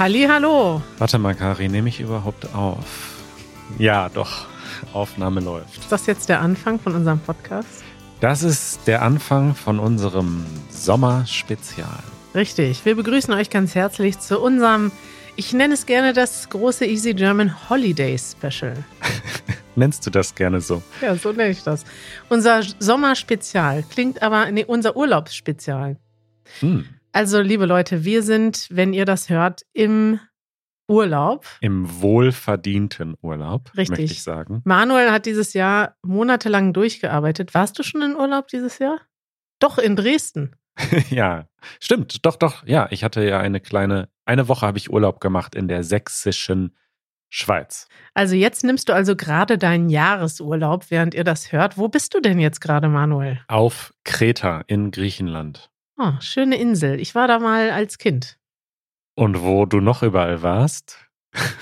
Halli, hallo. Warte mal, Kari, nehme ich überhaupt auf? Ja, doch. Aufnahme läuft. Ist das jetzt der Anfang von unserem Podcast? Das ist der Anfang von unserem Sommerspezial. Richtig. Wir begrüßen euch ganz herzlich zu unserem, ich nenne es gerne das große Easy German Holiday Special. Nennst du das gerne so? Ja, so nenne ich das. Unser Sommerspezial klingt aber, nee, unser Urlaubsspezial. Hm. Also, liebe Leute, wir sind, wenn ihr das hört, im Urlaub. Im wohlverdienten Urlaub, Richtig. möchte ich sagen. Manuel hat dieses Jahr monatelang durchgearbeitet. Warst du schon in Urlaub dieses Jahr? Doch, in Dresden. ja, stimmt. Doch, doch. Ja, ich hatte ja eine kleine, eine Woche habe ich Urlaub gemacht in der sächsischen Schweiz. Also jetzt nimmst du also gerade deinen Jahresurlaub, während ihr das hört. Wo bist du denn jetzt gerade, Manuel? Auf Kreta in Griechenland. Oh, schöne Insel. Ich war da mal als Kind. Und wo du noch überall warst?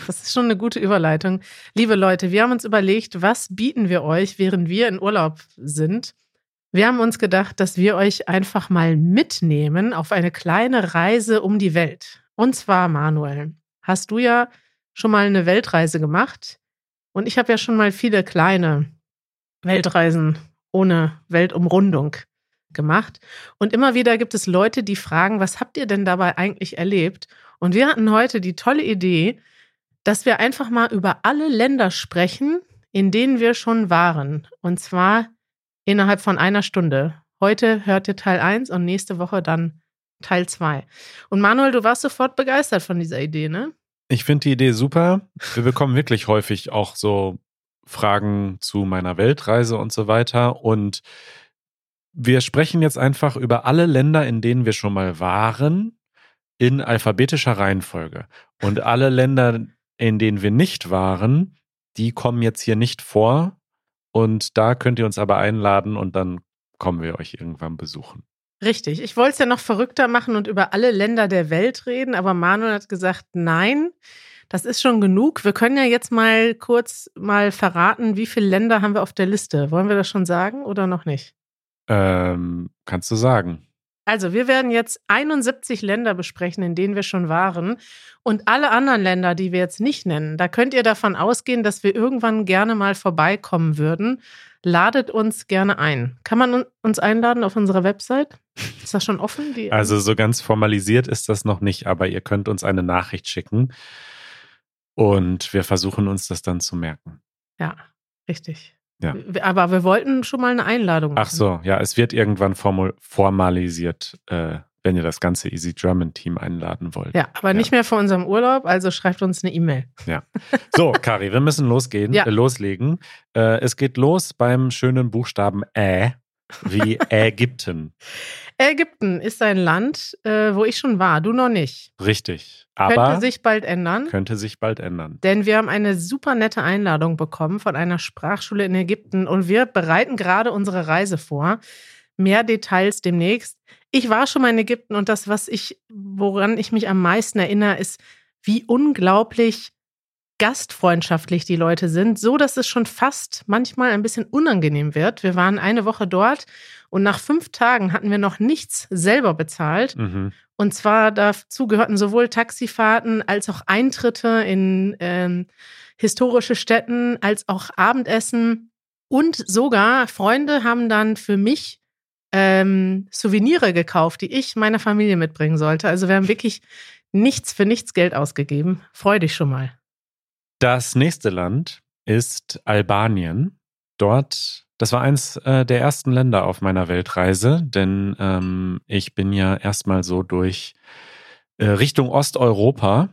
Das ist schon eine gute Überleitung. Liebe Leute, wir haben uns überlegt, was bieten wir euch, während wir in Urlaub sind. Wir haben uns gedacht, dass wir euch einfach mal mitnehmen auf eine kleine Reise um die Welt. Und zwar, Manuel, hast du ja schon mal eine Weltreise gemacht. Und ich habe ja schon mal viele kleine Weltreisen ohne Weltumrundung gemacht. Und immer wieder gibt es Leute, die fragen, was habt ihr denn dabei eigentlich erlebt? Und wir hatten heute die tolle Idee, dass wir einfach mal über alle Länder sprechen, in denen wir schon waren. Und zwar innerhalb von einer Stunde. Heute hört ihr Teil 1 und nächste Woche dann Teil 2. Und Manuel, du warst sofort begeistert von dieser Idee, ne? Ich finde die Idee super. Wir bekommen wirklich häufig auch so Fragen zu meiner Weltreise und so weiter. Und wir sprechen jetzt einfach über alle Länder, in denen wir schon mal waren, in alphabetischer Reihenfolge. Und alle Länder, in denen wir nicht waren, die kommen jetzt hier nicht vor. Und da könnt ihr uns aber einladen und dann kommen wir euch irgendwann besuchen. Richtig. Ich wollte es ja noch verrückter machen und über alle Länder der Welt reden, aber Manuel hat gesagt, nein, das ist schon genug. Wir können ja jetzt mal kurz mal verraten, wie viele Länder haben wir auf der Liste. Wollen wir das schon sagen oder noch nicht? Ähm, kannst du sagen? Also, wir werden jetzt 71 Länder besprechen, in denen wir schon waren. Und alle anderen Länder, die wir jetzt nicht nennen, da könnt ihr davon ausgehen, dass wir irgendwann gerne mal vorbeikommen würden. Ladet uns gerne ein. Kann man uns einladen auf unserer Website? Ist das schon offen? Also so ganz formalisiert ist das noch nicht, aber ihr könnt uns eine Nachricht schicken und wir versuchen uns das dann zu merken. Ja, richtig. Ja. Aber wir wollten schon mal eine Einladung machen. Ach so, ja, es wird irgendwann formal, formalisiert, äh, wenn ihr das ganze Easy German Team einladen wollt. Ja, aber nicht mehr vor unserem Urlaub, also schreibt uns eine E-Mail. Ja. So, Kari, wir müssen losgehen, Ja. äh, loslegen. Äh, es geht los beim schönen Buchstaben Ä, wie Ägypten. Ägypten ist ein Land, äh, wo ich schon war, du noch nicht. Richtig. Könnte Aber sich bald ändern. könnte sich bald ändern. Denn wir haben eine super nette Einladung bekommen von einer Sprachschule in Ägypten und wir bereiten gerade unsere Reise vor. Mehr Details demnächst. Ich war schon mal in Ägypten und das, was ich, woran ich mich am meisten erinnere, ist, wie unglaublich gastfreundschaftlich die Leute sind, so dass es schon fast manchmal ein bisschen unangenehm wird. Wir waren eine Woche dort und nach fünf Tagen hatten wir noch nichts selber bezahlt. Mhm. Und zwar dazu gehörten sowohl Taxifahrten als auch Eintritte in ähm, historische Städten, als auch Abendessen. Und sogar Freunde haben dann für mich ähm, Souvenire gekauft, die ich meiner Familie mitbringen sollte. Also wir haben wirklich nichts für nichts Geld ausgegeben. Freu dich schon mal. Das nächste Land ist Albanien. Dort, das war eins äh, der ersten Länder auf meiner Weltreise, denn ähm, ich bin ja erstmal so durch äh, Richtung Osteuropa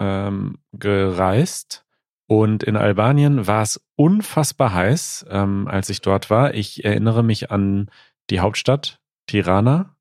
ähm, gereist. Und in Albanien war es unfassbar heiß, ähm, als ich dort war. Ich erinnere mich an die Hauptstadt Tirana.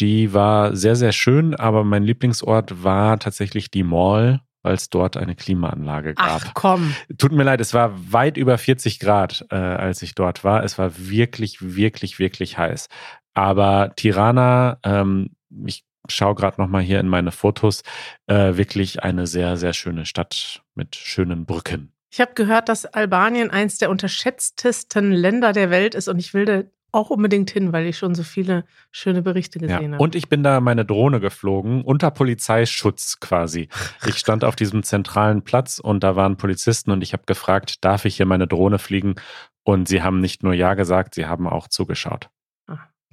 Die war sehr, sehr schön, aber mein Lieblingsort war tatsächlich die Mall, weil es dort eine Klimaanlage gab. Ach komm. Tut mir leid, es war weit über 40 Grad, äh, als ich dort war. Es war wirklich, wirklich, wirklich heiß. Aber Tirana, ähm, ich schaue gerade noch mal hier in meine Fotos, äh, wirklich eine sehr, sehr schöne Stadt mit schönen Brücken. Ich habe gehört, dass Albanien eins der unterschätztesten Länder der Welt ist und ich will auch unbedingt hin, weil ich schon so viele schöne Berichte gesehen Ja. habe. Und ich bin da meine Drohne geflogen, unter Polizeischutz quasi. Ich stand auf diesem zentralen Platz und da waren Polizisten und ich habe gefragt, darf ich hier meine Drohne fliegen? Und sie haben nicht nur Ja gesagt, sie haben auch zugeschaut.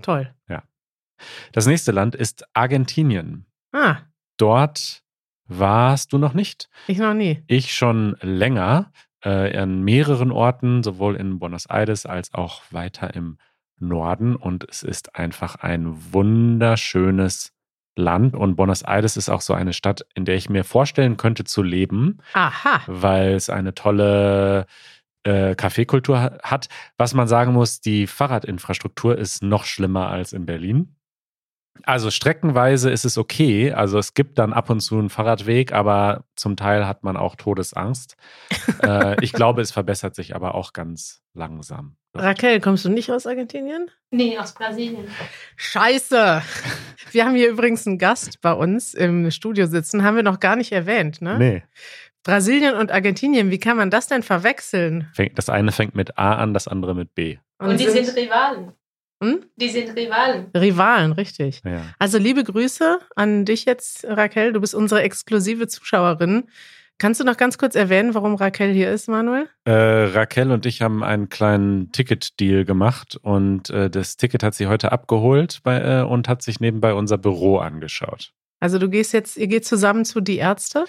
Toll. Das nächste Land ist Argentinien. Ah, Dort warst du noch nicht. ich noch nie. Ich schon länger äh, an mehreren Orten, sowohl in Buenos Aires als auch weiter im Norden. Und es ist einfach ein wunderschönes Land. Und Buenos Aires ist auch so eine Stadt, in der ich mir vorstellen könnte zu leben, Aha. weil es eine tolle äh, Kaffeekultur ha- hat. Was man sagen muss, die Fahrradinfrastruktur ist noch schlimmer als in Berlin. Also streckenweise ist es okay. Also es gibt dann ab und zu einen Fahrradweg, aber zum Teil hat man auch Todesangst. äh, ich glaube, es verbessert sich aber auch ganz langsam. Raquel, kommst du nicht aus Argentinien? Nee, aus Brasilien. Scheiße. Wir haben hier übrigens einen Gast bei uns im Studio sitzen, haben wir noch gar nicht erwähnt, ne? Nee. Brasilien und Argentinien, wie kann man das denn verwechseln? Das eine fängt mit A an, das andere mit B. Und, die sind Rivalen. Hm? Die sind Rivalen. Rivalen, richtig. Ja. Also liebe Grüße an dich jetzt, Raquel. Du bist unsere exklusive Zuschauerin. Kannst du noch ganz kurz erwähnen, warum Raquel hier ist, Manuel? Äh, Raquel und ich haben einen kleinen Ticket-Deal gemacht und äh, das Ticket hat sie heute abgeholt bei, äh, und hat sich nebenbei unser Büro angeschaut. Also du gehst jetzt, ihr geht zusammen zu die Ärzte.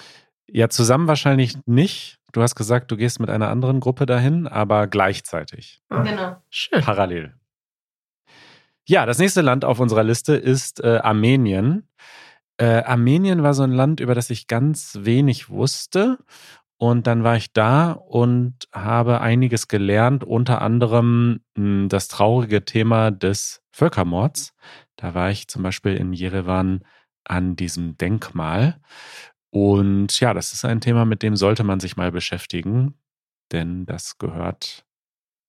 Ja, zusammen wahrscheinlich nicht. Du hast gesagt, du gehst mit einer anderen Gruppe dahin, aber gleichzeitig, Genau. Schön. parallel. Ja, das nächste Land auf unserer Liste ist äh, Armenien. Äh, Armenien war so ein Land, über das ich ganz wenig wusste. Und dann war ich da und habe einiges gelernt, unter anderem mh, das traurige Thema des Völkermords. Da war ich zum Beispiel in Jerewan an diesem Denkmal. Und ja, das ist ein Thema, mit dem sollte man sich mal beschäftigen, denn das gehört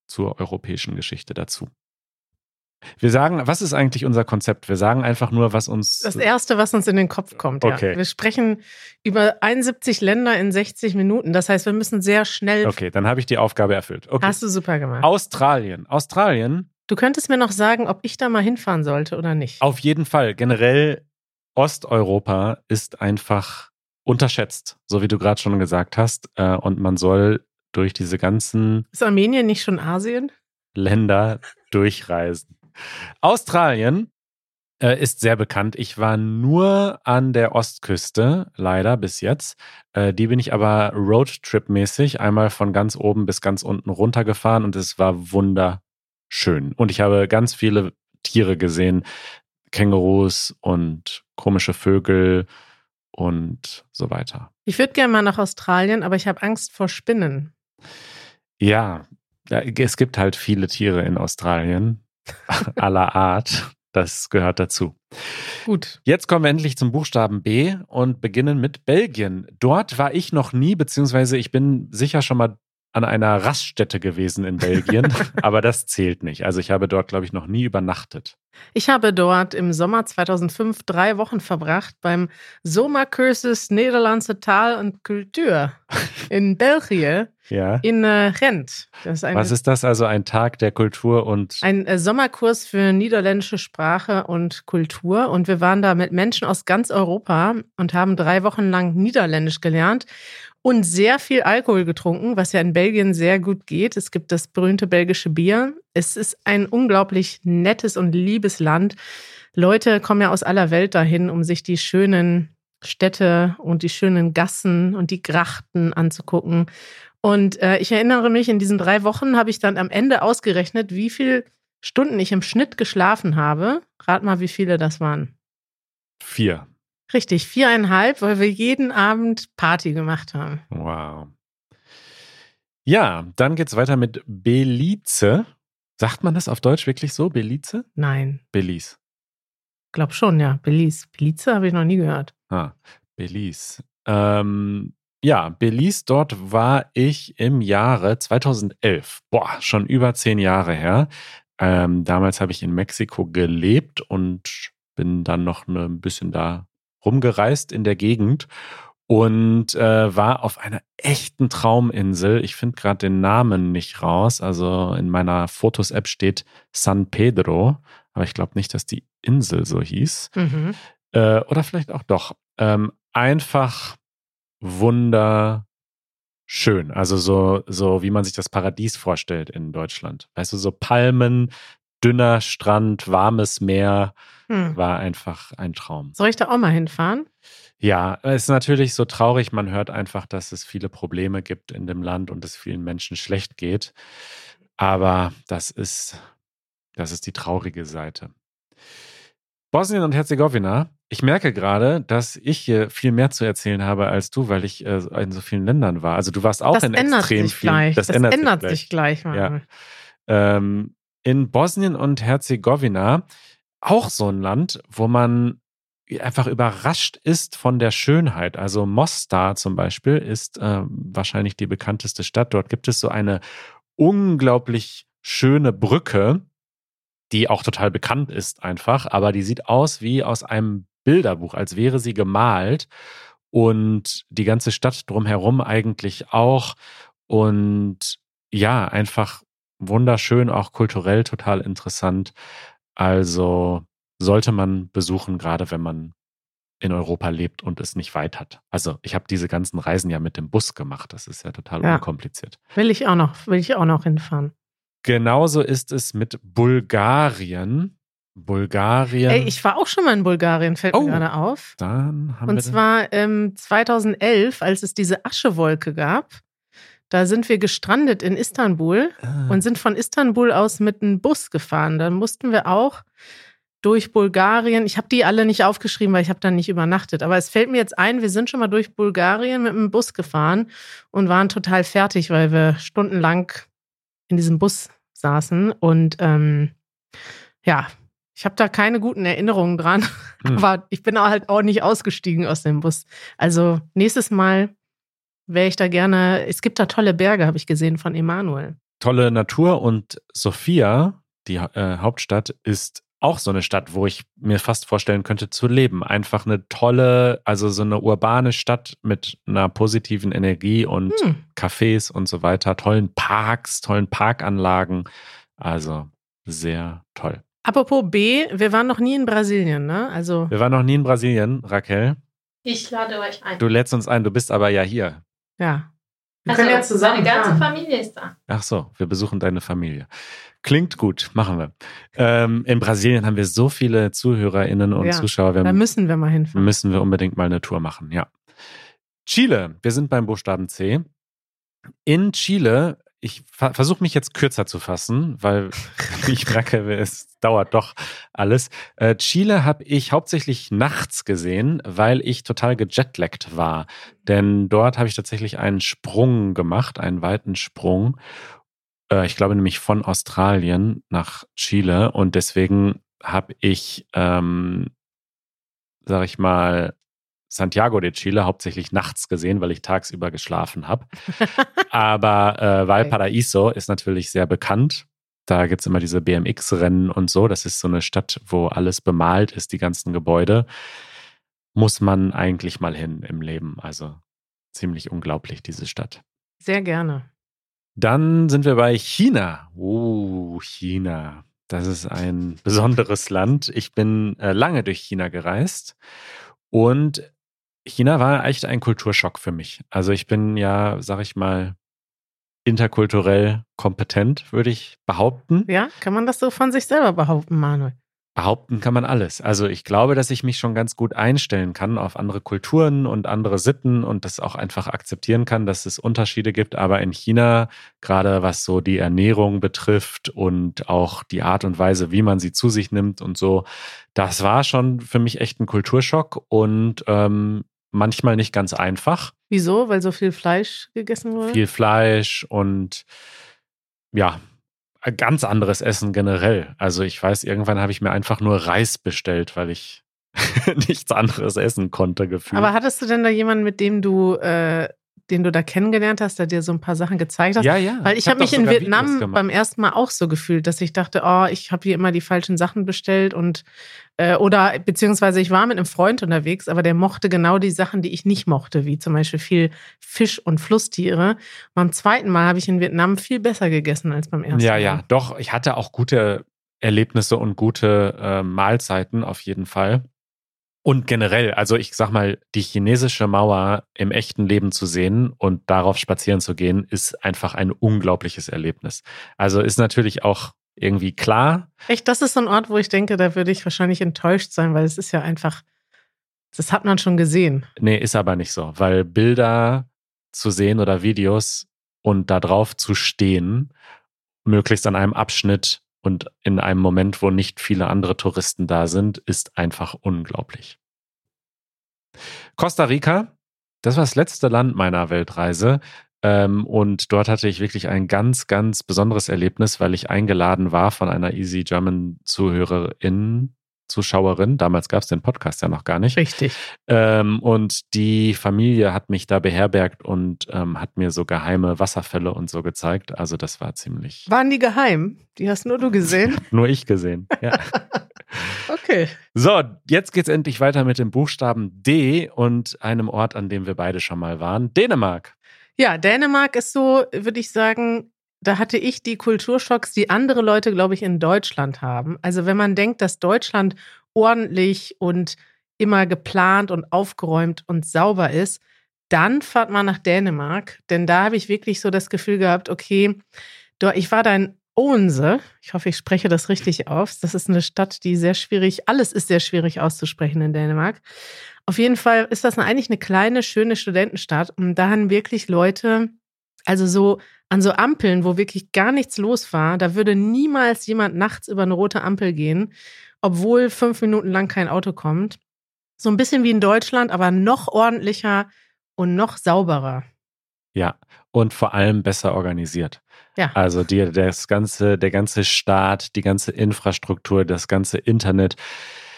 zur europäischen Geschichte dazu. Wir sagen, was ist eigentlich unser Konzept? Wir sagen einfach nur, was uns. Das Erste, was uns in den Kopf kommt. Ja. Okay. Wir sprechen über 71 Länder in 60 Minuten. Das heißt, wir müssen sehr schnell. Okay, dann habe ich die Aufgabe erfüllt. Okay. Hast du super gemacht. Australien. Australien, Du könntest mir noch sagen, ob ich da mal hinfahren sollte oder nicht. auf jeden Fall. Generell Osteuropa ist einfach unterschätzt, so wie du gerade schon gesagt hast. Äh, Und man soll durch diese ganzen Ist Armenien nicht schon Asien? Länder durchreisen. Australien äh, ist sehr bekannt. Ich war nur an der Ostküste, leider bis jetzt. Äh, die bin ich aber Roadtrip-mäßig einmal von ganz oben bis ganz unten runtergefahren und es war wunderschön. Und ich habe ganz viele Tiere gesehen. Kängurus und komische Vögel und so weiter. Ich würde gerne mal nach Australien, aber ich habe Angst vor Spinnen. Ja, ja, es gibt halt viele Tiere in Australien aller Art. Das gehört dazu. Gut. Jetzt kommen wir endlich zum Buchstaben B und beginnen mit Belgien. Dort war ich noch nie, beziehungsweise ich bin sicher schon mal an einer Raststätte gewesen in Belgien, aber das zählt nicht. Also ich habe dort, glaube ich, noch nie übernachtet. Ich habe dort im Sommer 2005 drei Wochen verbracht beim Zomercursus Nederlandse Taal und Kultur in Belgien, Ja. in äh. Das ist, Was ist das? Also ein Tag der Kultur und ein äh, Sommerkurs für niederländische Sprache und Kultur. Und wir waren da mit Menschen aus ganz Europa und haben drei Wochen lang Niederländisch gelernt und sehr viel Alkohol getrunken, was ja in Belgien sehr gut geht. Es gibt das berühmte belgische Bier. Es ist ein unglaublich nettes und liebes Land. Leute kommen ja aus aller Welt dahin, um sich die schönen Städte und die schönen Gassen und die Grachten anzugucken. Und äh, ich erinnere mich, in diesen drei Wochen habe ich dann am Ende ausgerechnet, wie viele Stunden ich im Schnitt geschlafen habe. Rat mal, wie viele das waren. vier. Richtig, viereinhalb, weil wir jeden Abend Party gemacht haben. Wow. Ja, dann geht's weiter mit Belize. Sagt man das auf Deutsch wirklich so? Belize? Nein, Belize. glaub schon, ja. Belize. Belize habe ich noch nie gehört. Ah, Belize. Ähm, ja, Belize, dort war ich im Jahre 2011. Boah, schon über zehn Jahre her. Ähm, damals habe ich in Mexiko gelebt und bin dann noch ne- ein bisschen da rumgereist in der Gegend. und äh, war auf einer echten Trauminsel. Ich finde gerade den Namen nicht raus. Also in meiner Fotos-App steht San Pedro, aber ich glaube nicht, dass die Insel so hieß. Mhm. Äh, oder vielleicht auch doch. Ähm, einfach wunderschön. Also so, so wie man sich das Paradies vorstellt in Deutschland. Weißt du, so Palmen, dünner Strand, warmes Meer. Hm. War einfach ein Traum. Soll ich da auch mal hinfahren? Ja, es ist natürlich so traurig. Man hört einfach, dass es viele Probleme gibt in dem Land und es vielen Menschen schlecht geht. Aber das ist, das ist die traurige Seite. Bosnien und Herzegowina. Ich merke gerade, dass ich hier viel mehr zu erzählen habe als du, weil ich äh, in so vielen Ländern war. Also du warst auch das in ändert extrem sich vielen. gleich. Das, ändert, ändert sich sich gleich, Ja. Ähm, in Bosnien und Herzegowina auch so ein Land, wo man einfach überrascht ist von der Schönheit. Also Mostar zum Beispiel ist äh, wahrscheinlich die bekannteste Stadt. Dort gibt es so eine unglaublich schöne Brücke, die auch total bekannt ist einfach, aber die sieht aus wie aus einem Bilderbuch, als wäre sie gemalt und die ganze Stadt drumherum eigentlich auch und ja, einfach wunderschön, auch kulturell total interessant. Also sollte man besuchen, gerade wenn man in Europa lebt und es nicht weit hat. Also ich habe diese ganzen Reisen ja mit dem Bus gemacht. Das ist ja total Ja. unkompliziert. Will ich auch noch, will ich auch noch hinfahren. Genauso ist es mit Bulgarien. Bulgarien. Ey, ich war auch schon mal in Bulgarien, fällt Oh. mir gerade auf. dann haben Und wir zwar ähm, 2011, als es diese Aschewolke gab. Da sind wir gestrandet in Istanbul Ah. und sind von Istanbul aus mit einem Bus gefahren. Dann mussten wir auch durch Bulgarien. Ich habe die alle nicht aufgeschrieben, weil ich habe da nicht übernachtet. Aber es fällt mir jetzt ein, wir sind schon mal durch Bulgarien mit einem Bus gefahren und waren total fertig, weil wir stundenlang in diesem Bus saßen. Und ähm, ja, ich habe da keine guten Erinnerungen dran. Hm. Aber ich bin halt auch nicht ausgestiegen aus dem Bus. Also nächstes Mal wäre ich da gerne. Es gibt da tolle Berge, habe ich gesehen von Emanuel. tolle Natur und Sofia, die äh, Hauptstadt, ist auch so eine Stadt, wo ich mir fast vorstellen könnte zu leben. Einfach eine tolle, also so eine urbane Stadt mit einer positiven Energie und Hm. Cafés und so weiter, tollen Parks, tollen Parkanlagen. Also sehr toll. Apropos B, wir waren noch nie in Brasilien, ne? Also Wir waren noch nie in Brasilien, Raquel. Ich lade euch ein. Du lädst uns ein, du bist aber ja hier. ja. Wir also, können ja zusammen Meine ganze. Familie ist da. Ach so, wir besuchen deine Familie. Klingt gut, machen wir. Ähm, in Brasilien haben wir so viele ZuhörerInnen und Ja, Zuschauer. Wir Da müssen wir mal hinfahren. müssen wir unbedingt mal eine Tour machen, ja. Chile, wir sind beim Buchstaben C. In Chile, ich ver versuche mich jetzt kürzer zu fassen, weil ich merke, es dauert doch alles. Äh, Chile habe ich hauptsächlich nachts gesehen, weil ich total gejetlaggt war. Denn dort habe ich tatsächlich einen Sprung gemacht, einen weiten Sprung. Äh, ich glaube nämlich von Australien nach Chile. Und deswegen habe ich, ähm, sag ich mal, Santiago de Chile hauptsächlich nachts gesehen, weil ich tagsüber geschlafen habe. Aber äh, Valparaiso ist natürlich sehr bekannt. Da gibt's immer diese BMX-Rennen und so. Das ist so eine Stadt, wo alles bemalt ist, die ganzen Gebäude. Muss man eigentlich mal hin im Leben. Also ziemlich unglaublich, diese Stadt. Sehr gerne. Dann sind wir bei China. Oh, China. Das ist ein besonderes Land. Ich bin äh, lange durch China gereist und China war echt ein Kulturschock für mich. Also ich bin ja, sag ich mal, interkulturell kompetent, würde ich behaupten. Ja, kann man das so von sich selber behaupten, Manuel? Behaupten kann man alles. Also ich glaube, dass ich mich schon ganz gut einstellen kann auf andere Kulturen und andere Sitten und das auch einfach akzeptieren kann, dass es Unterschiede gibt. Aber in China, gerade was so die Ernährung betrifft und auch die Art und Weise, wie man sie zu sich nimmt und so, das war schon für mich echt ein Kulturschock und ähm, manchmal nicht ganz einfach. Wieso? Weil so viel Fleisch gegessen wurde? Viel Fleisch und ja, ganz anderes Essen generell. Also ich weiß, irgendwann habe ich mir einfach nur Reis bestellt, weil ich nichts anderes essen konnte, gefühlt. Aber hattest du denn da jemanden, mit dem du äh, den du da kennengelernt hast, der dir so ein paar Sachen gezeigt hat? Ja, ja. Weil ich, hab habe mich in Vietnam beim ersten Mal auch so gefühlt, dass ich dachte, oh, ich habe hier immer die falschen Sachen bestellt und äh, oder beziehungsweise ich war mit einem Freund unterwegs, aber der mochte genau die Sachen, die ich nicht mochte, wie zum Beispiel viel Fisch und Flusstiere. Und beim zweiten Mal habe ich in Vietnam viel besser gegessen als beim ersten Ja, Mal. ja, doch. Ich hatte auch gute Erlebnisse und gute äh, Mahlzeiten auf jeden Fall. Und generell, also ich sag mal, die chinesische Mauer im echten Leben zu sehen und darauf spazieren zu gehen, ist einfach ein unglaubliches Erlebnis. Also ist natürlich auch irgendwie klar. Echt, das ist so ein Ort, wo ich denke, da würde ich wahrscheinlich enttäuscht sein, weil es ist ja einfach, das hat man schon gesehen. Nee, ist aber nicht so, weil Bilder zu sehen oder Videos und da drauf zu stehen, möglichst an einem Abschnitt und in einem Moment, wo nicht viele andere Touristen da sind, ist einfach unglaublich. Costa Rica, das war das letzte Land meiner Weltreise. Ähm, und dort hatte ich wirklich ein ganz, ganz besonderes Erlebnis, weil ich eingeladen war von einer Easy German Zuhörerin, Zuschauerin. Damals gab es den Podcast ja noch gar nicht. Richtig. Ähm, und die Familie hat mich da beherbergt und ähm, hat mir so geheime Wasserfälle und so gezeigt. Also das war ziemlich Waren die geheim? Die hast nur du gesehen? nur ich gesehen. Ja. Okay. so, jetzt geht's endlich weiter mit dem Buchstaben D und einem Ort, an dem wir beide schon mal waren. Dänemark. Ja, Dänemark ist so, würde ich sagen, da hatte ich die Kulturschocks, die andere Leute, glaube ich, in Deutschland haben. Also wenn man denkt, dass Deutschland ordentlich und immer geplant und aufgeräumt und sauber ist, dann fahrt man nach Dänemark. Denn da habe ich wirklich so das Gefühl gehabt, okay, ich war da in Odense. Ich hoffe, ich spreche das richtig aus. Das ist eine Stadt, die sehr schwierig, alles ist sehr schwierig auszusprechen in Dänemark. Auf jeden Fall ist das eigentlich eine kleine, schöne Studentenstadt. Und da haben wirklich Leute, also so an so Ampeln, wo wirklich gar nichts los war, da würde niemals jemand nachts über eine rote Ampel gehen, obwohl fünf Minuten lang kein Auto kommt. So ein bisschen wie in Deutschland, aber noch ordentlicher und noch sauberer. Ja, und vor allem besser organisiert. Ja. Also die, das ganze, der ganze Staat, die ganze Infrastruktur, das ganze Internet.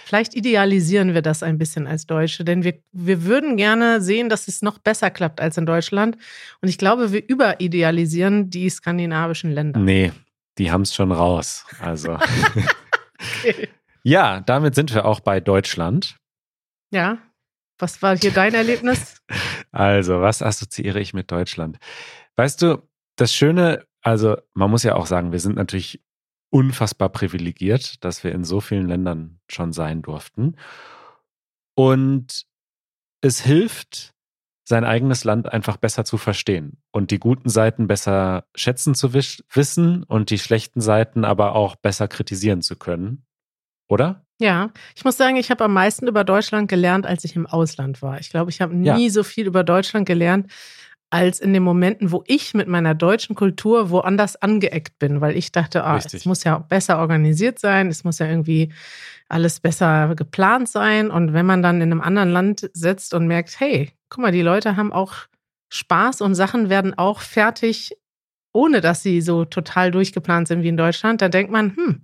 Vielleicht idealisieren wir das ein bisschen als Deutsche, denn wir, wir würden gerne sehen, dass es noch besser klappt als in Deutschland. Und ich glaube, wir überidealisieren die skandinavischen Länder. Nee, die haben es schon raus. Also. ja, damit sind wir auch bei Deutschland. Ja. Was war hier dein Erlebnis? Also, was assoziiere ich mit Deutschland? Weißt du, das Schöne, also man muss ja auch sagen, wir sind natürlich unfassbar privilegiert, dass wir in so vielen Ländern schon sein durften. Und es hilft, sein eigenes Land einfach besser zu verstehen und die guten Seiten besser schätzen zu wissen und die schlechten Seiten aber auch besser kritisieren zu können. Oder? Ja, ich muss sagen, ich habe am meisten über Deutschland gelernt, als ich im Ausland war. Ich glaube, ich habe nie Ja. so viel über Deutschland gelernt, als in den Momenten, wo ich mit meiner deutschen Kultur woanders angeeckt bin, weil ich dachte, ah, Richtig. es muss ja besser organisiert sein, es muss ja irgendwie alles besser geplant sein. Und wenn man dann in einem anderen Land sitzt und merkt, hey, guck mal, die Leute haben auch Spaß und Sachen werden auch fertig, ohne dass sie so total durchgeplant sind wie in Deutschland, da denkt man, hm,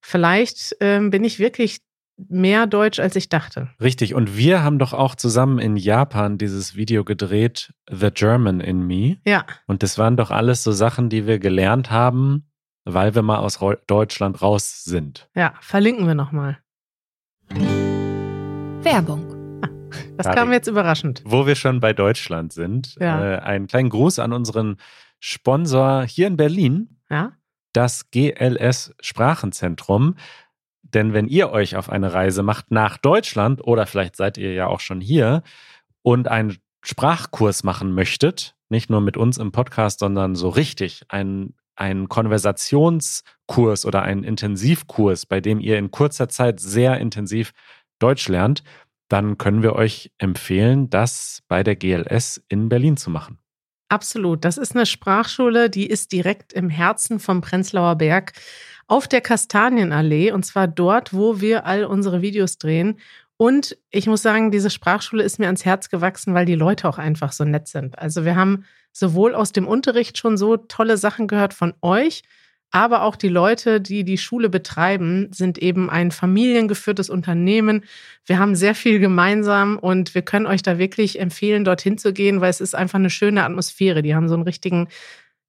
vielleicht ähm, bin ich wirklich mehr deutsch, als ich dachte. Richtig. Und wir haben doch auch zusammen in Japan dieses Video gedreht, The German in Me. Ja, Und das waren doch alles so Sachen, die wir gelernt haben, weil wir mal aus Deutschland raus sind. ja, verlinken wir nochmal. Werbung. Das Karin. kam jetzt überraschend. Wo wir schon bei Deutschland sind, Ja. äh, einen kleinen Gruß an unseren Sponsor hier in Berlin, Ja, das GLS Sprachenzentrum. Denn wenn ihr euch auf eine Reise macht nach Deutschland oder vielleicht seid ihr ja auch schon hier und einen Sprachkurs machen möchtet, nicht nur mit uns im Podcast, sondern so richtig, einen, einen Konversationskurs oder einen Intensivkurs, bei dem ihr in kurzer Zeit sehr intensiv Deutsch lernt, dann können wir euch empfehlen, das bei der GLS in Berlin zu machen. Absolut. Das ist eine Sprachschule, die ist direkt im Herzen vom Prenzlauer Berg auf der Kastanienallee und zwar dort, wo wir all unsere Videos drehen. Und ich muss sagen, diese Sprachschule ist mir ans Herz gewachsen, weil die Leute auch einfach so nett sind. Also wir haben sowohl aus dem Unterricht schon so tolle Sachen gehört von euch, Aber auch die Leute, die die Schule betreiben, sind eben ein familiengeführtes Unternehmen. Wir haben sehr viel gemeinsam und wir können euch da wirklich empfehlen, dorthin zu gehen, weil es ist einfach eine schöne Atmosphäre. Die haben so einen richtigen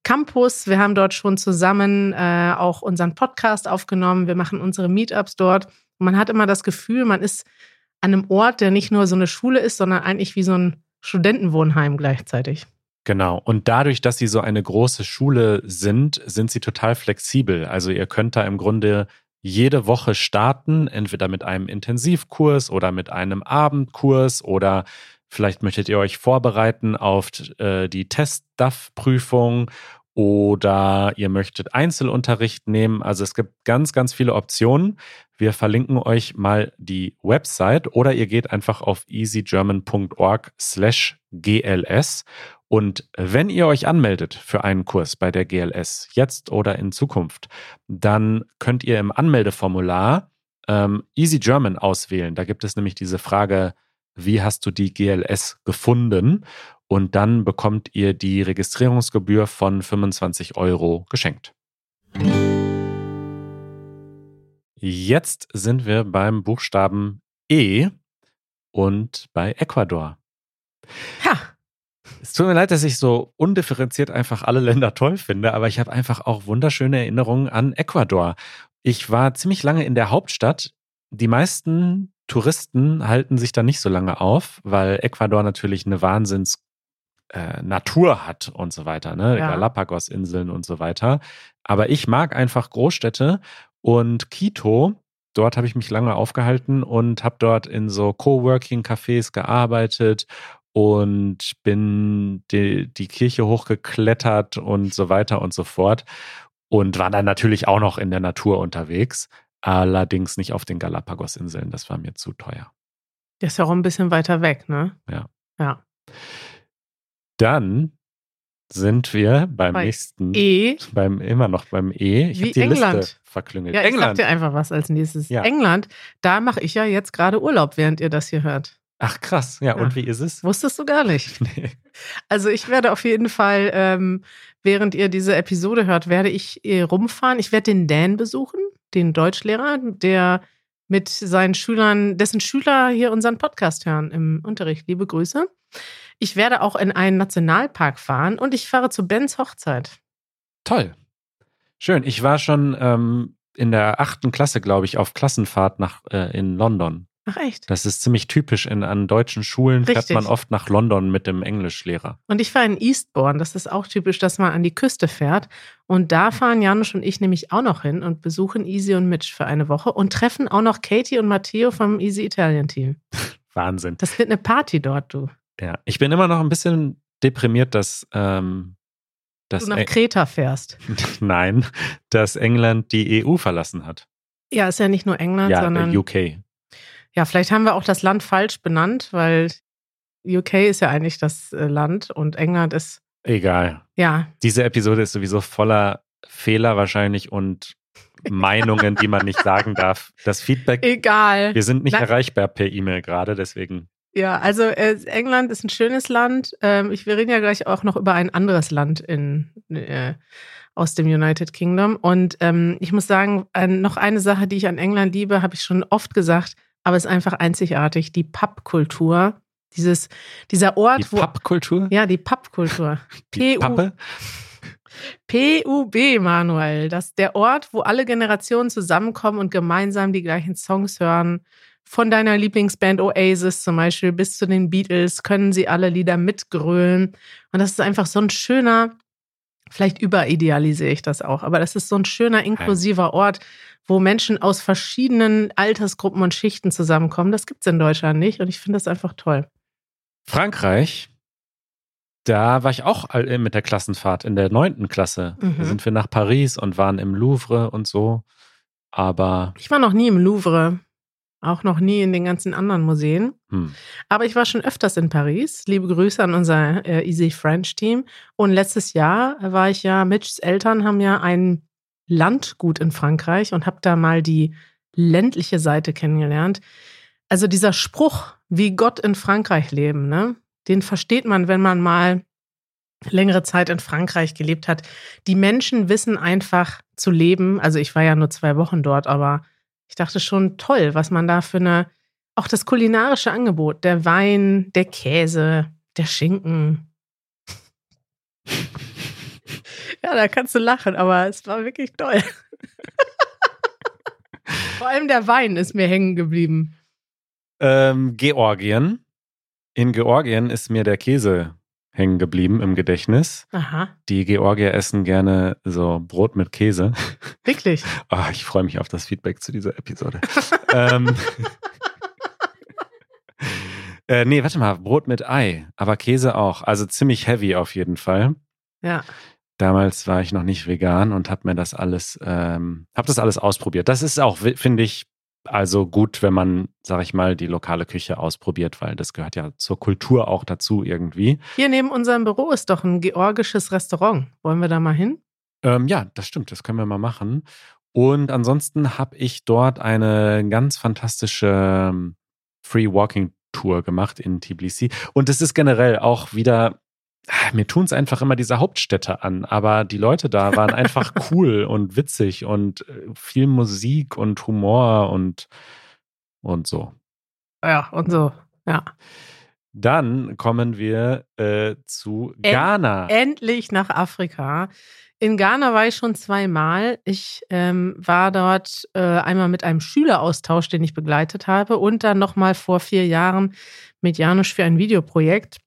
Campus. Wir haben dort schon zusammen äh, auch unseren Podcast aufgenommen. Wir machen unsere Meetups dort. Und man hat immer das Gefühl, man ist an einem Ort, der nicht nur so eine Schule ist, sondern eigentlich wie so ein Studentenwohnheim gleichzeitig. Genau. Und dadurch, dass sie so eine große Schule sind, sind sie total flexibel. Also ihr könnt da im Grunde jede Woche starten, entweder mit einem Intensivkurs oder mit einem Abendkurs oder vielleicht möchtet ihr euch vorbereiten auf äh, die Test-DAF-Prüfung oder ihr möchtet Einzelunterricht nehmen. Also es gibt ganz, ganz viele Optionen. Wir verlinken euch mal die Website oder ihr geht einfach auf easygerman.org slash GLS. Und wenn ihr euch anmeldet für einen Kurs bei der GLS, jetzt oder in Zukunft, dann könnt ihr im Anmeldeformular ähm, Easy German auswählen. Da gibt es nämlich diese Frage, wie hast du die GLS gefunden? und dann bekommt ihr die Registrierungsgebühr von 25 Euro geschenkt. Jetzt sind wir beim Buchstaben E und bei Ecuador. Ja. Es tut mir leid, dass ich so undifferenziert einfach alle Länder toll finde, aber ich habe einfach auch wunderschöne Erinnerungen an Ecuador. Ich war ziemlich lange in der Hauptstadt. Die meisten Touristen halten sich da nicht so lange auf, weil Ecuador natürlich eine Wahnsinns äh, Natur hat und so weiter, ne? Ja. Galapagos-Inseln und so weiter. Aber ich mag einfach Großstädte und Quito, dort habe ich mich lange aufgehalten und habe dort in so Coworking-Cafés gearbeitet und bin die, die Kirche hochgeklettert und so weiter und so fort. Und war dann natürlich auch noch in der Natur unterwegs, allerdings nicht auf den Galapagos-Inseln. Das war mir zu teuer. Der ist ja auch ein bisschen weiter weg, ne? Ja. Ja. Dann sind wir beim Bei nächsten E. Beim, immer noch beim E. Ich Wie die England. Liste verklüngelt. Ja, ich England. sag dir einfach was als nächstes. Ja. England, da mache ich ja jetzt gerade Urlaub, während ihr das hier hört. Ach krass, ja, ja. und wie ist es? Wusstest du gar nicht. Nee. Also ich werde auf jeden Fall, ähm, während ihr diese Episode hört, werde ich äh, rumfahren. Ich werde den Dan besuchen, den Deutschlehrer, der mit seinen Schülern, dessen Schüler hier unseren Podcast hören im Unterricht. Liebe Grüße. Ich werde auch in einen Nationalpark fahren und ich fahre zu Bens Hochzeit. Toll. Schön. Ich war schon ähm, in der achten Klasse, glaube ich, auf Klassenfahrt nach, äh, in London. Ach echt? Das ist ziemlich typisch. In, an deutschen Schulen Richtig. fährt man oft nach London mit dem Englischlehrer. Und ich fahre in Eastbourne. Das ist auch typisch, dass man an die Küste fährt. Und da fahren Janusz und ich nämlich auch noch hin und besuchen Easy und Mitch für eine Woche und treffen auch noch Katie und Matteo vom Easy Italien Team. Wahnsinn. Das wird eine Party dort, du. Ja, ich bin immer noch ein bisschen deprimiert, dass, ähm, dass du nach Kreta fährst. Nein, dass England die EU verlassen hat. Ja, ist ja nicht nur England, ja, sondern UK. Ja, vielleicht haben wir auch das Land falsch benannt, weil UK ist ja eigentlich das äh, Land und England ist. Egal. Ja. Diese Episode ist sowieso voller Fehler wahrscheinlich und Meinungen, die man nicht sagen darf. Das Feedback. Egal. Wir sind nicht Nein. erreichbar per E-Mail gerade, deswegen. Ja, also äh, England ist ein schönes Land. Ähm, ich, wir reden ja gleich auch noch über ein anderes Land in, äh, aus dem United Kingdom. Und ähm, ich muss sagen, äh, noch eine Sache, die ich an England liebe, habe ich schon oft gesagt, aber es ist einfach einzigartig, die Pubkultur. Dieses, dieser Ort, die wo. Pubkultur? Ja, die Pubkultur. Die Pappe? PUB, Manuel. Das ist der Ort, wo alle Generationen zusammenkommen und gemeinsam die gleichen Songs hören von deiner Lieblingsband Oasis zum Beispiel bis zu den Beatles können sie alle Lieder mitgrölen. Und das ist einfach so ein schöner, vielleicht überidealisiere ich das auch, aber das ist so ein schöner, inklusiver Ort, wo Menschen aus verschiedenen Altersgruppen und Schichten zusammenkommen. Das gibt es in Deutschland nicht und ich finde das einfach toll. Frankreich, da war ich auch mit der Klassenfahrt in der neunten Klasse. Mhm. Da sind wir nach Paris und waren im Louvre und so. Aber. Ich war noch nie im Louvre. Auch noch nie in den ganzen anderen Museen. Hm. Aber ich war schon öfters in Paris. Liebe Grüße an unser äh, Easy French Team. Und letztes Jahr war ich ja, Mitchs Eltern haben ja ein Landgut in Frankreich und habe da mal die ländliche Seite kennengelernt. Also dieser Spruch, wie Gott in Frankreich leben, ne? Den versteht man, wenn man mal längere Zeit in Frankreich gelebt hat. Die Menschen wissen einfach zu leben. Also ich war ja nur zwei Wochen dort, aber ich dachte schon toll, was man da für eine, auch das kulinarische Angebot, der Wein, der Käse, der Schinken. Ja, da kannst du lachen, aber es war wirklich toll. Vor allem der Wein ist mir hängen geblieben. Ähm, Georgien. In Georgien ist mir der Käse hängen geblieben im Gedächtnis. Aha. Die Georgier essen gerne so Brot mit Käse. Wirklich? Oh, ich freue mich auf das Feedback zu dieser Episode. ähm, äh, nee, warte mal, Brot mit Ei, aber Käse auch. Also ziemlich heavy auf jeden Fall. Ja. Damals war ich noch nicht vegan und habe mir das alles, ähm, habe das alles ausprobiert. Das ist auch, finde ich, also gut, wenn man, sag ich mal, die lokale Küche ausprobiert, weil das gehört ja zur Kultur auch dazu irgendwie. Hier neben unserem Büro ist doch ein georgisches Restaurant. Wollen wir da mal hin? Ähm, ja, das stimmt, das können wir mal machen. Und ansonsten habe ich dort eine ganz fantastische ähm, Free Walking Tour gemacht in Tbilisi. Und es ist generell auch wieder mir tun es einfach immer diese Hauptstädte an, aber die Leute da waren einfach cool und witzig und äh, viel Musik und Humor und, und so. Ja, und so, ja. Dann kommen wir äh, zu Ghana. Endlich nach Afrika. In Ghana war ich schon zweimal. Ich ähm, war dort äh, einmal mit einem Schüleraustausch, den ich begleitet habe, und dann nochmal vor vier Jahren mit Janusz für ein Videoprojekt.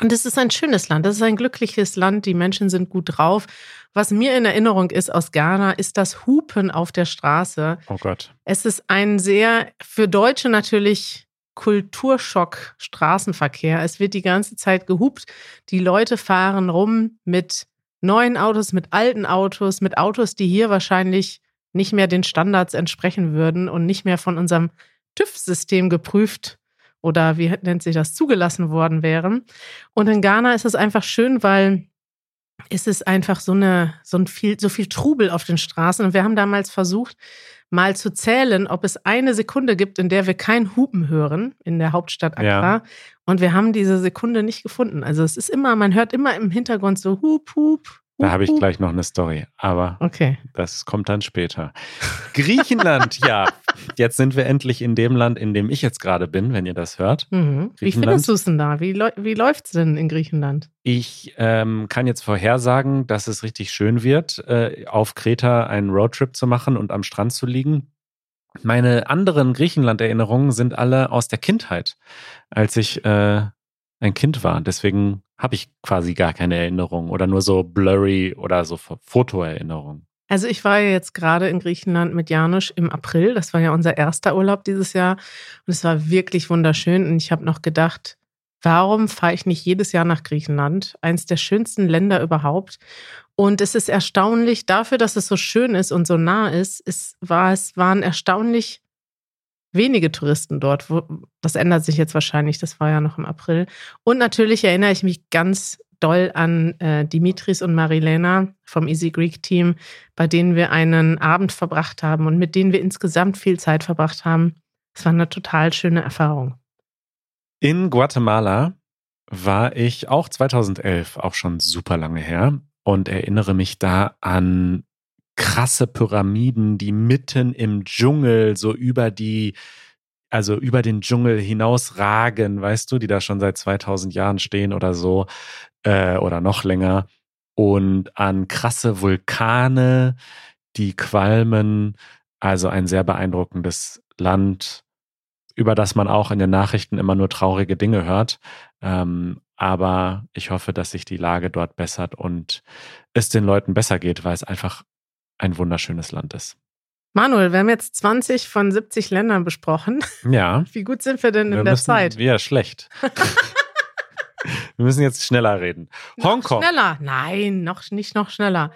Und es ist ein schönes Land, es ist ein glückliches Land, die Menschen sind gut drauf. Was mir in Erinnerung ist aus Ghana, ist das Hupen auf der Straße. Oh Gott. Es ist ein sehr, für Deutsche natürlich Kulturschock Straßenverkehr. Es wird die ganze Zeit gehupt. Die Leute fahren rum mit neuen Autos, mit alten Autos, mit Autos, die hier wahrscheinlich nicht mehr den Standards entsprechen würden und nicht mehr von unserem TÜV-System geprüft oder wie nennt sich das, zugelassen worden wären. Und in Ghana ist es einfach schön, weil es ist einfach so eine, so ein viel, so viel Trubel auf den Straßen. Und wir haben damals versucht, mal zu zählen, ob es eine Sekunde gibt, in der wir kein Hupen hören in der Hauptstadt Accra. Ja. Und wir haben diese Sekunde nicht gefunden. Also es ist immer, man hört immer im Hintergrund so Hup, Hup, da habe ich gleich noch eine Story, aber okay. das kommt dann später. Griechenland, ja. Jetzt sind wir endlich in dem Land, in dem ich jetzt gerade bin, wenn ihr das hört. Mhm. Wie findest du es denn da? Wie, wie läuft es denn in Griechenland? Ich ähm, kann jetzt vorhersagen, dass es richtig schön wird, äh, auf Kreta einen Roadtrip zu machen und am Strand zu liegen. Meine anderen Griechenland-Erinnerungen sind alle aus der Kindheit, als ich äh, ein Kind war. Deswegen habe ich quasi gar keine Erinnerung oder nur so blurry oder so Fotoerinnerungen. Also ich war ja jetzt gerade in Griechenland mit Janusz im April. Das war ja unser erster Urlaub dieses Jahr. Und es war wirklich wunderschön. Und ich habe noch gedacht, warum fahre ich nicht jedes Jahr nach Griechenland? Eins der schönsten Länder überhaupt. Und es ist erstaunlich, dafür, dass es so schön ist und so nah ist, es, war, es waren erstaunlich wenige Touristen dort. Das ändert sich jetzt wahrscheinlich, das war ja noch im April. Und natürlich erinnere ich mich ganz doll an äh, Dimitris und Marilena vom Easy Greek Team, bei denen wir einen Abend verbracht haben und mit denen wir insgesamt viel Zeit verbracht haben. Es war eine total schöne Erfahrung. In Guatemala war ich auch 2011, auch schon super lange her, und erinnere mich da an krasse Pyramiden, die mitten im Dschungel so über die, also über den Dschungel hinausragen, weißt du, die da schon seit 2000 Jahren stehen oder so, äh, oder noch länger. Und an krasse Vulkane, die qualmen. Also ein sehr beeindruckendes Land, über das man auch in den Nachrichten immer nur traurige Dinge hört. Ähm, aber ich hoffe, dass sich die Lage dort bessert und es den Leuten besser geht, weil es einfach ein wunderschönes Land ist. Manuel, wir haben jetzt 20 von 70 Ländern besprochen. Ja. Wie gut sind wir denn wir in der müssen, Zeit? Ja, schlecht. wir müssen jetzt schneller reden. Noch Hongkong. Schneller? Nein, noch nicht noch schneller.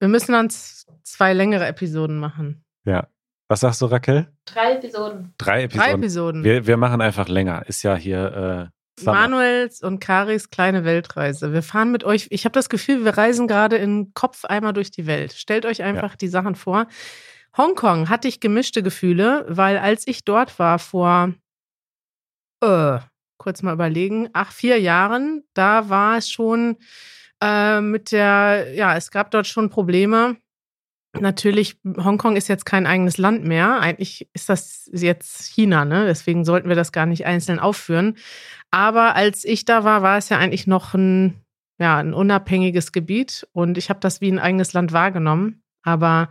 Wir müssen uns zwei längere Episoden machen. Ja. Was sagst du, Raquel? Drei Episoden. Drei Episoden. Drei Episoden. Wir, wir machen einfach länger. Ist ja hier äh, Manuels und Karis kleine Weltreise. Wir fahren mit euch. Ich habe das Gefühl, wir reisen gerade in Kopf einmal durch die Welt. Stellt euch einfach ja. die Sachen vor. Hongkong hatte ich gemischte Gefühle, weil als ich dort war vor äh, kurz mal überlegen, ach, vier Jahren, da war es schon äh, mit der, ja, es gab dort schon Probleme. Natürlich, Hongkong ist jetzt kein eigenes Land mehr. Eigentlich ist das jetzt China, ne? Deswegen sollten wir das gar nicht einzeln aufführen. Aber als ich da war, war es ja eigentlich noch ein, ja, ein unabhängiges Gebiet und ich habe das wie ein eigenes Land wahrgenommen. Aber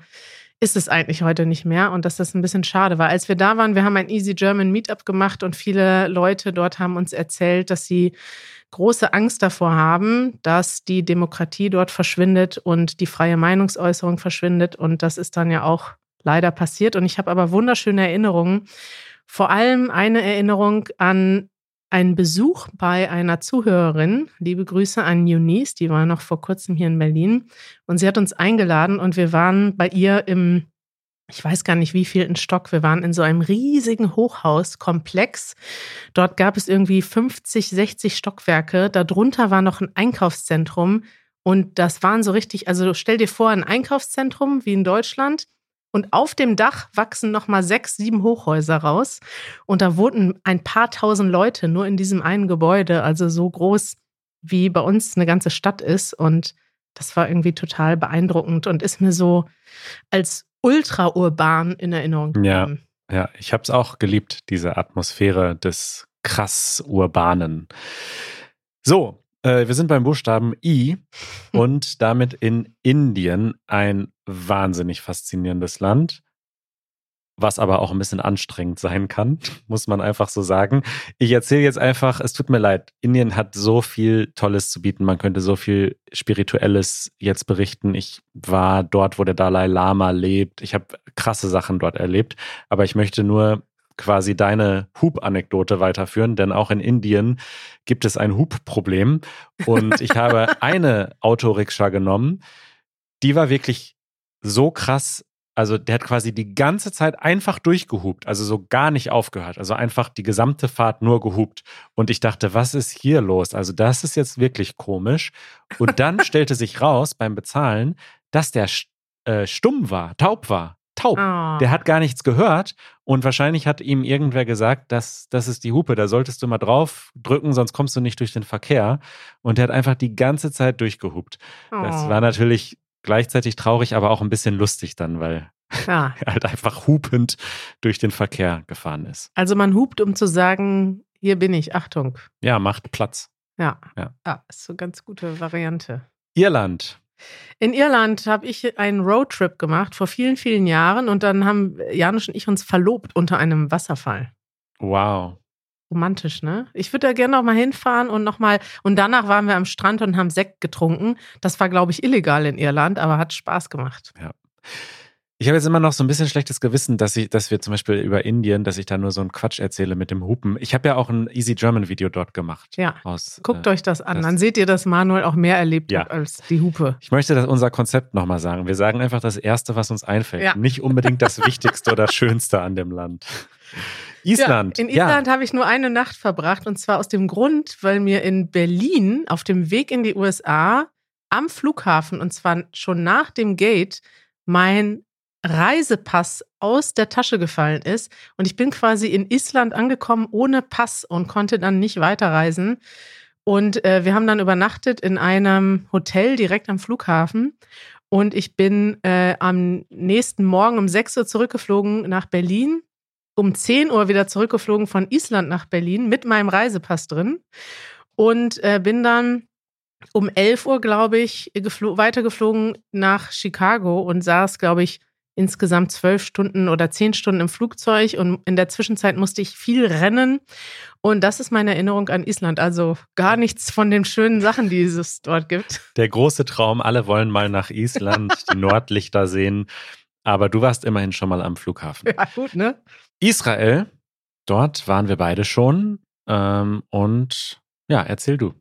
ist es eigentlich heute nicht mehr und dass das ein bisschen schade war. Als wir da waren, wir haben ein Easy German Meetup gemacht und viele Leute dort haben uns erzählt, dass sie große Angst davor haben, dass die Demokratie dort verschwindet und die freie Meinungsäußerung verschwindet. Und das ist dann ja auch leider passiert. Und ich habe aber wunderschöne Erinnerungen. Vor allem eine Erinnerung an einen Besuch bei einer Zuhörerin. Liebe Grüße an Eunice, die war noch vor kurzem hier in Berlin. Und sie hat uns eingeladen und wir waren bei ihr im ich weiß gar nicht, wie viel ein Stock. Wir waren in so einem riesigen Hochhauskomplex. Dort gab es irgendwie 50, 60 Stockwerke. Darunter war noch ein Einkaufszentrum. Und das waren so richtig, also stell dir vor, ein Einkaufszentrum wie in Deutschland. Und auf dem Dach wachsen nochmal sechs, sieben Hochhäuser raus. Und da wohnten ein paar tausend Leute nur in diesem einen Gebäude, also so groß wie bei uns eine ganze Stadt ist. Und das war irgendwie total beeindruckend und ist mir so als ultraurban in Erinnerung geblieben. Ja, ja. ich habe es auch geliebt, diese Atmosphäre des krass urbanen. So, äh, wir sind beim Buchstaben I und damit in Indien, ein wahnsinnig faszinierendes Land was aber auch ein bisschen anstrengend sein kann, muss man einfach so sagen. Ich erzähle jetzt einfach, es tut mir leid, Indien hat so viel Tolles zu bieten, man könnte so viel Spirituelles jetzt berichten. Ich war dort, wo der Dalai Lama lebt, ich habe krasse Sachen dort erlebt, aber ich möchte nur quasi deine Hub-Anekdote weiterführen, denn auch in Indien gibt es ein Hub-Problem und ich habe eine Autorikscha genommen, die war wirklich so krass also der hat quasi die ganze Zeit einfach durchgehupt, also so gar nicht aufgehört, also einfach die gesamte Fahrt nur gehupt. Und ich dachte, was ist hier los? Also das ist jetzt wirklich komisch. Und dann stellte sich raus beim Bezahlen, dass der äh, stumm war, taub war. Taub. Oh. Der hat gar nichts gehört und wahrscheinlich hat ihm irgendwer gesagt, dass das ist die Hupe, da solltest du mal drauf drücken, sonst kommst du nicht durch den Verkehr. Und der hat einfach die ganze Zeit durchgehupt. Oh. Das war natürlich gleichzeitig traurig, aber auch ein bisschen lustig dann, weil ja. er halt einfach hupend durch den Verkehr gefahren ist. Also man hupt, um zu sagen, hier bin ich, Achtung. Ja, macht Platz. Ja, ja, ja ist so eine ganz gute Variante. Irland. In Irland habe ich einen Roadtrip gemacht vor vielen, vielen Jahren und dann haben Janusz und ich uns verlobt unter einem Wasserfall. Wow romantisch, ne? Ich würde da gerne noch mal hinfahren und noch mal und danach waren wir am Strand und haben Sekt getrunken. Das war glaube ich illegal in Irland, aber hat Spaß gemacht. Ja. Ich habe jetzt immer noch so ein bisschen schlechtes Gewissen, dass, ich, dass wir zum Beispiel über Indien, dass ich da nur so einen Quatsch erzähle mit dem Hupen. Ich habe ja auch ein Easy German Video dort gemacht. Ja. Aus, Guckt äh, euch das an. Das Dann seht ihr, dass Manuel auch mehr erlebt ja. hat als die Hupe. Ich möchte das unser Konzept nochmal sagen. Wir sagen einfach das Erste, was uns einfällt. Ja. Nicht unbedingt das Wichtigste oder Schönste an dem Land. Island. Ja, in Island ja. habe ich nur eine Nacht verbracht und zwar aus dem Grund, weil mir in Berlin auf dem Weg in die USA am Flughafen und zwar schon nach dem Gate mein Reisepass aus der Tasche gefallen ist und ich bin quasi in Island angekommen ohne Pass und konnte dann nicht weiterreisen. Und äh, wir haben dann übernachtet in einem Hotel direkt am Flughafen. Und ich bin äh, am nächsten Morgen um 6 Uhr zurückgeflogen nach Berlin um 10 Uhr wieder zurückgeflogen von Island nach Berlin mit meinem Reisepass drin und äh, bin dann um 11 Uhr, glaube ich, weitergeflogen nach Chicago und saß, glaube ich, insgesamt zwölf Stunden oder zehn Stunden im Flugzeug und in der Zwischenzeit musste ich viel rennen. Und das ist meine Erinnerung an Island. Also gar nichts von den schönen Sachen, die es dort gibt. Der große Traum, alle wollen mal nach Island, die Nordlichter sehen. Aber du warst immerhin schon mal am Flughafen. Ja, gut, ne? Israel, dort waren wir beide schon. Ähm, und ja, erzähl du.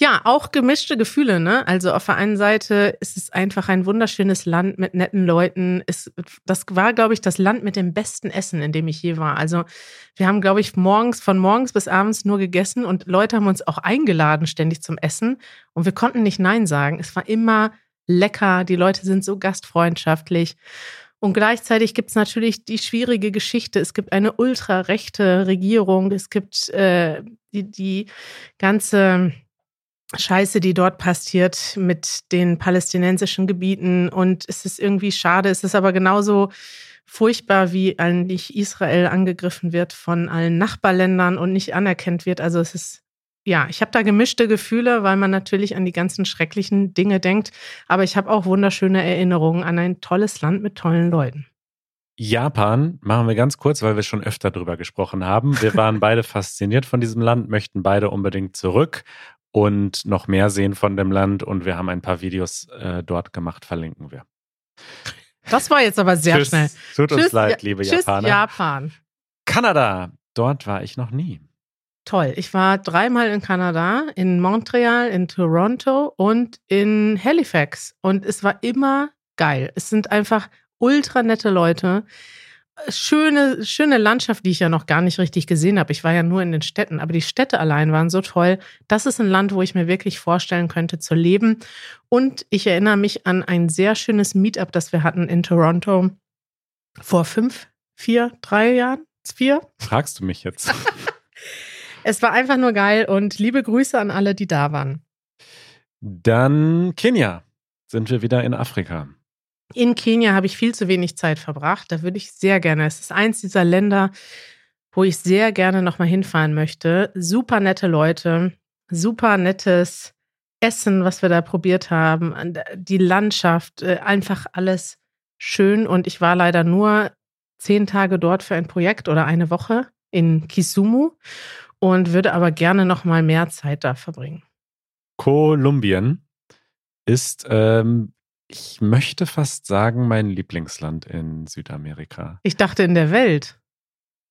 Ja, auch gemischte Gefühle, ne? Also auf der einen Seite ist es einfach ein wunderschönes Land mit netten Leuten. Es, das war, glaube ich, das Land mit dem besten Essen, in dem ich je war. Also wir haben, glaube ich, morgens, von morgens bis abends nur gegessen und Leute haben uns auch eingeladen ständig zum Essen und wir konnten nicht Nein sagen. Es war immer lecker. Die Leute sind so gastfreundschaftlich. Und gleichzeitig gibt es natürlich die schwierige Geschichte. Es gibt eine ultrarechte Regierung. Es gibt äh, die, die ganze Scheiße, die dort passiert mit den palästinensischen Gebieten. Und es ist irgendwie schade, es ist aber genauso furchtbar, wie eigentlich Israel angegriffen wird von allen Nachbarländern und nicht anerkannt wird. Also es ist, ja, ich habe da gemischte Gefühle, weil man natürlich an die ganzen schrecklichen Dinge denkt. Aber ich habe auch wunderschöne Erinnerungen an ein tolles Land mit tollen Leuten. Japan machen wir ganz kurz, weil wir schon öfter drüber gesprochen haben. Wir waren beide fasziniert von diesem Land, möchten beide unbedingt zurück und noch mehr sehen von dem Land. Und wir haben ein paar Videos äh, dort gemacht, verlinken wir. Das war jetzt aber sehr Tschüss. schnell. Tut uns Tschüss, leid, ja, liebe Tschüss, Japaner. Japan. Kanada, dort war ich noch nie. Toll. Ich war dreimal in Kanada, in Montreal, in Toronto und in Halifax. Und es war immer geil. Es sind einfach ultra nette Leute. Schöne, schöne Landschaft, die ich ja noch gar nicht richtig gesehen habe. Ich war ja nur in den Städten, aber die Städte allein waren so toll. Das ist ein Land, wo ich mir wirklich vorstellen könnte zu leben. Und ich erinnere mich an ein sehr schönes Meetup, das wir hatten in Toronto vor fünf, vier, drei Jahren, vier. Fragst du mich jetzt? Es war einfach nur geil und liebe Grüße an alle, die da waren. Dann Kenia. Sind wir wieder in Afrika. In Kenia habe ich viel zu wenig Zeit verbracht. Da würde ich sehr gerne. Es ist eins dieser Länder, wo ich sehr gerne nochmal hinfahren möchte. Super nette Leute, super nettes Essen, was wir da probiert haben. Die Landschaft, äh, einfach alles schön. Und ich war leider nur zehn Tage dort für ein Projekt oder eine Woche in Kisumu und würde aber gerne nochmal mehr Zeit da verbringen. Kolumbien ist, ähm, ich möchte fast sagen, mein Lieblingsland in Südamerika. Ich dachte in der Welt.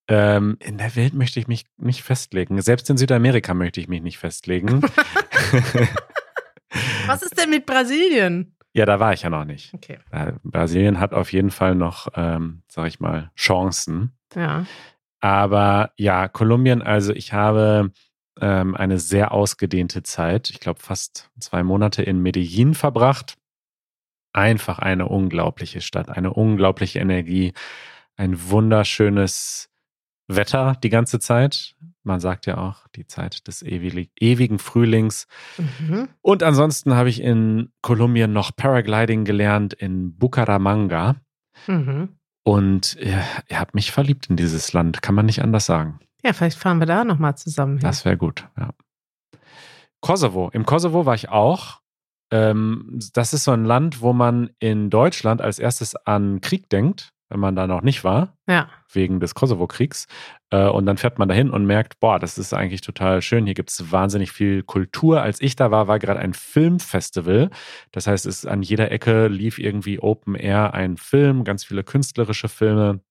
Ähm, in der Welt möchte ich mich nicht festlegen. Selbst in Südamerika möchte ich mich nicht festlegen. Was ist denn mit Brasilien? ja, da war ich ja noch nicht. Okay. Äh, Brasilien hat auf jeden Fall noch, ähm, sag ich mal, Chancen. Ja. Aber ja, Kolumbien, also ich habe ähm, eine sehr ausgedehnte Zeit, ich glaube fast zwei Monate in Medellin verbracht. Einfach eine unglaubliche Stadt, eine unglaubliche Energie, ein wunderschönes Wetter die ganze Zeit. Man sagt ja auch die Zeit des ewig, ewigen Frühlings. Mhm. Und ansonsten habe ich in Kolumbien noch Paragliding gelernt in Bucaramanga. Mhm. Und ja, ihr habt mich verliebt in dieses Land, kann man nicht anders sagen. Ja, vielleicht fahren wir da nochmal zusammen hin. Das wäre gut, ja. Kosovo. Im Kosovo war ich auch. Ähm, das ist so ein Land, wo man in Deutschland als erstes an Krieg denkt, wenn man da noch nicht war, ja. wegen des Kosovo-Kriegs. Äh, und dann fährt man dahin und merkt, boah, das ist eigentlich total schön. Hier gibt es wahnsinnig viel Kultur. Als ich da war, war gerade ein Filmfestival. Das heißt, es an jeder Ecke lief irgendwie Open Air ein Film, ganz viele künstlerische Filme.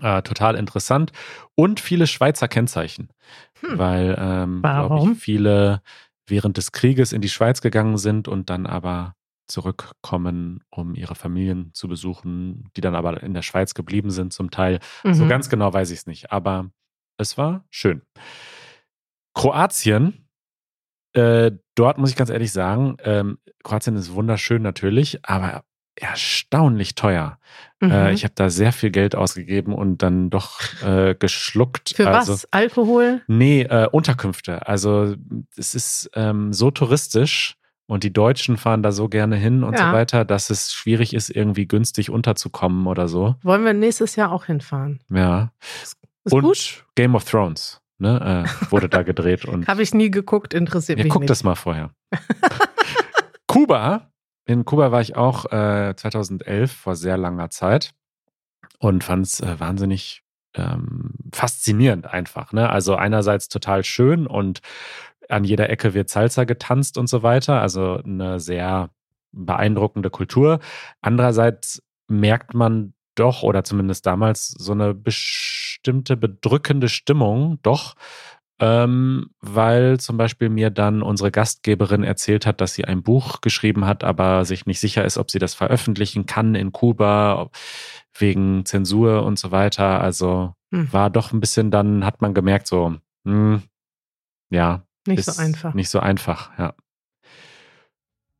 Äh, total interessant. Und viele Schweizer Kennzeichen. Hm. Weil, ähm, glaube ich, viele während des Krieges in die Schweiz gegangen sind und dann aber zurückkommen, um ihre Familien zu besuchen, die dann aber in der Schweiz geblieben sind zum Teil. So Mhm. ganz genau weiß ich es nicht, aber es war schön. Kroatien, äh, dort muss ich ganz ehrlich sagen, ähm, Kroatien ist wunderschön natürlich, aber erstaunlich teuer. Mhm. Äh, ich habe da sehr viel Geld ausgegeben und dann doch äh, geschluckt. Für also, was? Alkohol? Nee, äh, Unterkünfte. Also es ist ähm, so touristisch und die Deutschen fahren da so gerne hin und Ja. so weiter, dass es schwierig ist, irgendwie günstig unterzukommen oder so. Wollen wir nächstes Jahr auch hinfahren? Ja. Ist und gut? Game of Thrones ne, äh, wurde da gedreht und Habe ich nie geguckt, interessiert ja, mich guck nicht. das mal vorher. Kuba. In Kuba war ich auch äh, 2011 vor sehr langer Zeit und fand es äh, wahnsinnig ähm, faszinierend einfach. Ne? Also einerseits total schön und an jeder Ecke wird Salsa getanzt und so weiter. Also eine sehr beeindruckende Kultur. Andererseits merkt man doch, oder zumindest damals, so eine bestimmte bedrückende Stimmung doch, ähm, weil zum Beispiel mir dann unsere Gastgeberin erzählt hat, dass sie ein Buch geschrieben hat, aber sich nicht sicher ist, ob sie das veröffentlichen kann in Kuba, wegen Zensur und so weiter. Also Hm. war doch ein bisschen, dann hat man gemerkt, so, hm, ja, Nicht ist so einfach. Nicht so einfach, ja.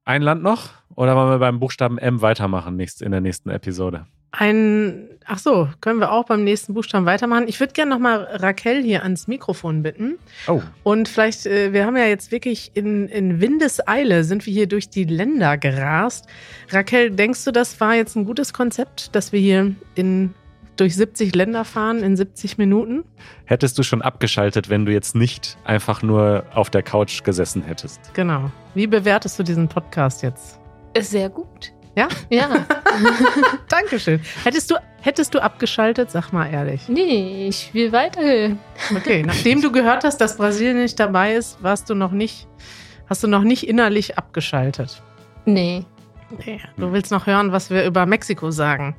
Ein Land noch? Oder wollen wir beim Buchstaben M weitermachen nächst, in der nächsten Episode? Ein, ach so, können wir auch beim nächsten Buchstaben weitermachen. Ich würde gerne nochmal Raquel hier ans Mikrofon bitten. Oh, Und vielleicht, äh, wir haben ja jetzt wirklich in, in Windeseile sind wir hier durch die Länder gerast. Raquel, denkst du, das war jetzt ein gutes Konzept, dass wir hier in, durch 70 Länder fahren in 70 Minuten? hättest du schon abgeschaltet, wenn du jetzt nicht einfach nur auf der Couch gesessen hättest? Genau. Wie bewertest du diesen Podcast jetzt? Ist sehr gut. Ja? Ja. Dankeschön. Hättest du, hättest du abgeschaltet? Sag mal ehrlich. nee, ich will weiter. Okay, nachdem du gehört hast, dass Brasilien nicht dabei ist, warst du noch nicht, hast du noch nicht innerlich abgeschaltet. Nee. Nee, du willst noch hören, was wir über Mexiko sagen.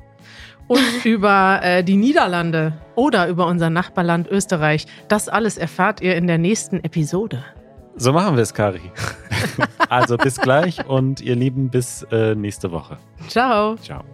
Und über äh, die Niederlande oder über unser Nachbarland Österreich. Das alles erfahrt ihr in der nächsten Episode. So machen wir es, Kari. also bis gleich und ihr Lieben, bis äh, nächste Woche. Ciao. Ciao.